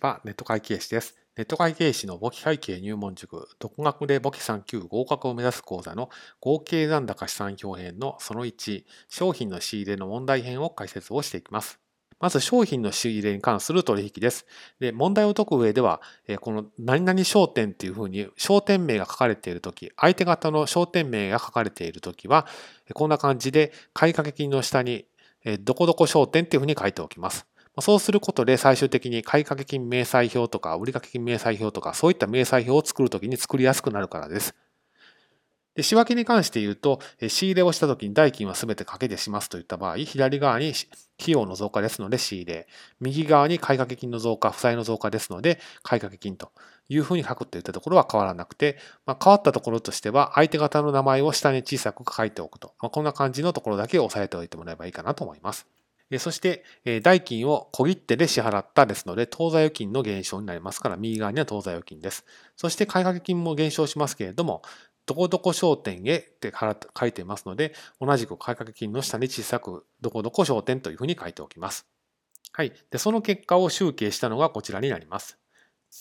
はネット会計士です。ネット会計士の簿記会計入門塾、独学で簿記3級合格を目指す講座の合計残高資産表編のその1、商品の仕入れの問題編を解説をしていきます。まず商品の仕入れに関する取引です。で、問題を解く上では、この何々商店っていうふうに商店名が書かれているとき、相手方の商店名が書かれているときは、こんな感じで買掛金の下にどこどこ商店っていうふうに書いておきます。そうすることで最終的に買掛金明細表とか売掛金明細表とかそういった明細表を作るときに作りやすくなるからです。で仕分けに関して言うと、仕入れをしたときに代金は全て掛けてしますといった場合、左側に費用の増加ですので仕入れ、右側に買掛金の増加、負債の増加ですので買掛金というふうに書くといったところは変わらなくて、まあ、変わったところとしては相手方の名前を下に小さく書いておくと、まあ、こんな感じのところだけ押さえておいてもらえばいいかなと思います。そして、代金を小切手で支払ったですので、当座預金の減少になりますから、右側には当座預金です。そして、買掛金も減少しますけれども、どこどこ商店へって書いていますので、同じく買掛金の下に小さく、どこどこ商店というふうに書いておきます。はい。で、その結果を集計したのがこちらになります。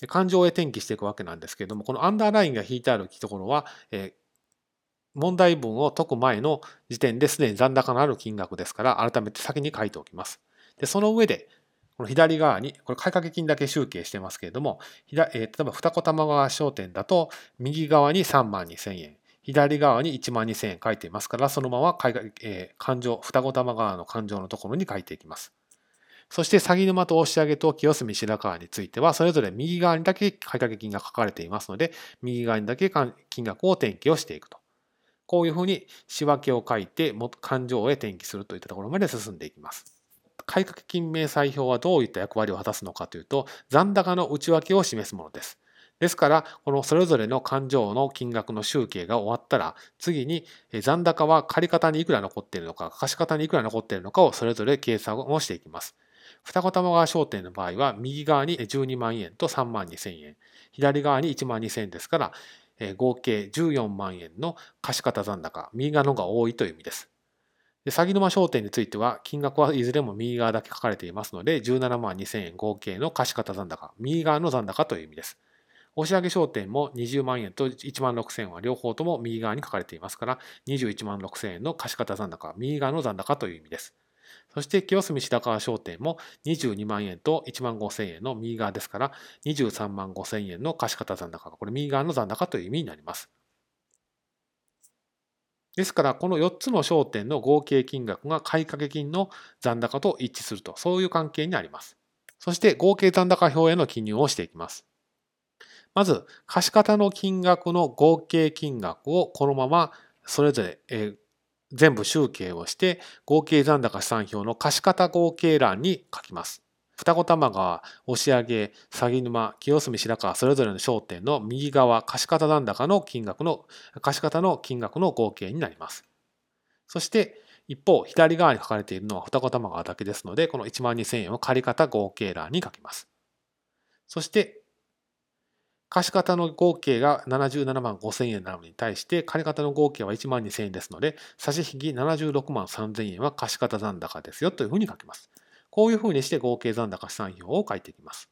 感情へ転記していくわけなんですけれども、このアンダーラインが引いてあるところは、え問題文を解く前の時点ですでに残高のある金額ですから、改めて先に書いておきます。で、その上で、この左側に、これ買掛金だけ集計してますけれども、えー、例えば二子玉川商店だと、右側に3万2000円、左側に1万2000円書いていますから、そのまま買掛、えー、勘定、二子玉川の勘定のところに書いていきます。そして、詐欺沼と押上げと清澄白河については、それぞれ右側にだけ買掛金が書かれていますので、右側にだけ金額を転記をしていくと。こういうふうに仕分けを書いて、勘定へ転記するといったところまで進んでいきます。買掛金明細表はどういった役割を果たすのかというと、残高の内訳を示すものです。ですから、このそれぞれの勘定の金額の集計が終わったら、次に残高は借方にいくら残っているのか、貸方にいくら残っているのかをそれぞれ計算をしていきます。二子玉川商店の場合は、右側に12万円と3万2千円、左側に1万2千円ですから、合計14万円の貸方残高、右側のが多いという意味です。で詐欺沼商店については、金額はいずれも右側だけ書かれていますので、17万2000円合計の貸方残高、右側の残高という意味です。押上商店も20万円と1万6000円は両方とも右側に書かれていますから、21万6000円の貸方残高、右側の残高という意味です。そして清澄白河商店も22万円と1万5000円の右側ですから、23万5000円の貸方残高が、これ右側の残高という意味になります。ですから、この4つの商店の合計金額が買掛金の残高と一致すると、そういう関係になります。そして、合計残高表への記入をしていきます。まず、貸方の金額の合計金額をこのままそれぞれ、え全部集計をして、合計残高資産表の貸方合計欄に書きます。二子玉川、押上、鷺沼、清澄白河、それぞれの商店の右側、貸方残高の金額の、貸方の金額の合計になります。そして、一方、左側に書かれているのは二子玉川だけですので、この1万2000円を借方合計欄に書きます。そして、貸方の合計が77万5000円なのに対して、借方の合計は1万2000円ですので、差し引き76万3000円は貸方残高ですよというふうに書きます。こういうふうにして合計残高資産表を書いていきます。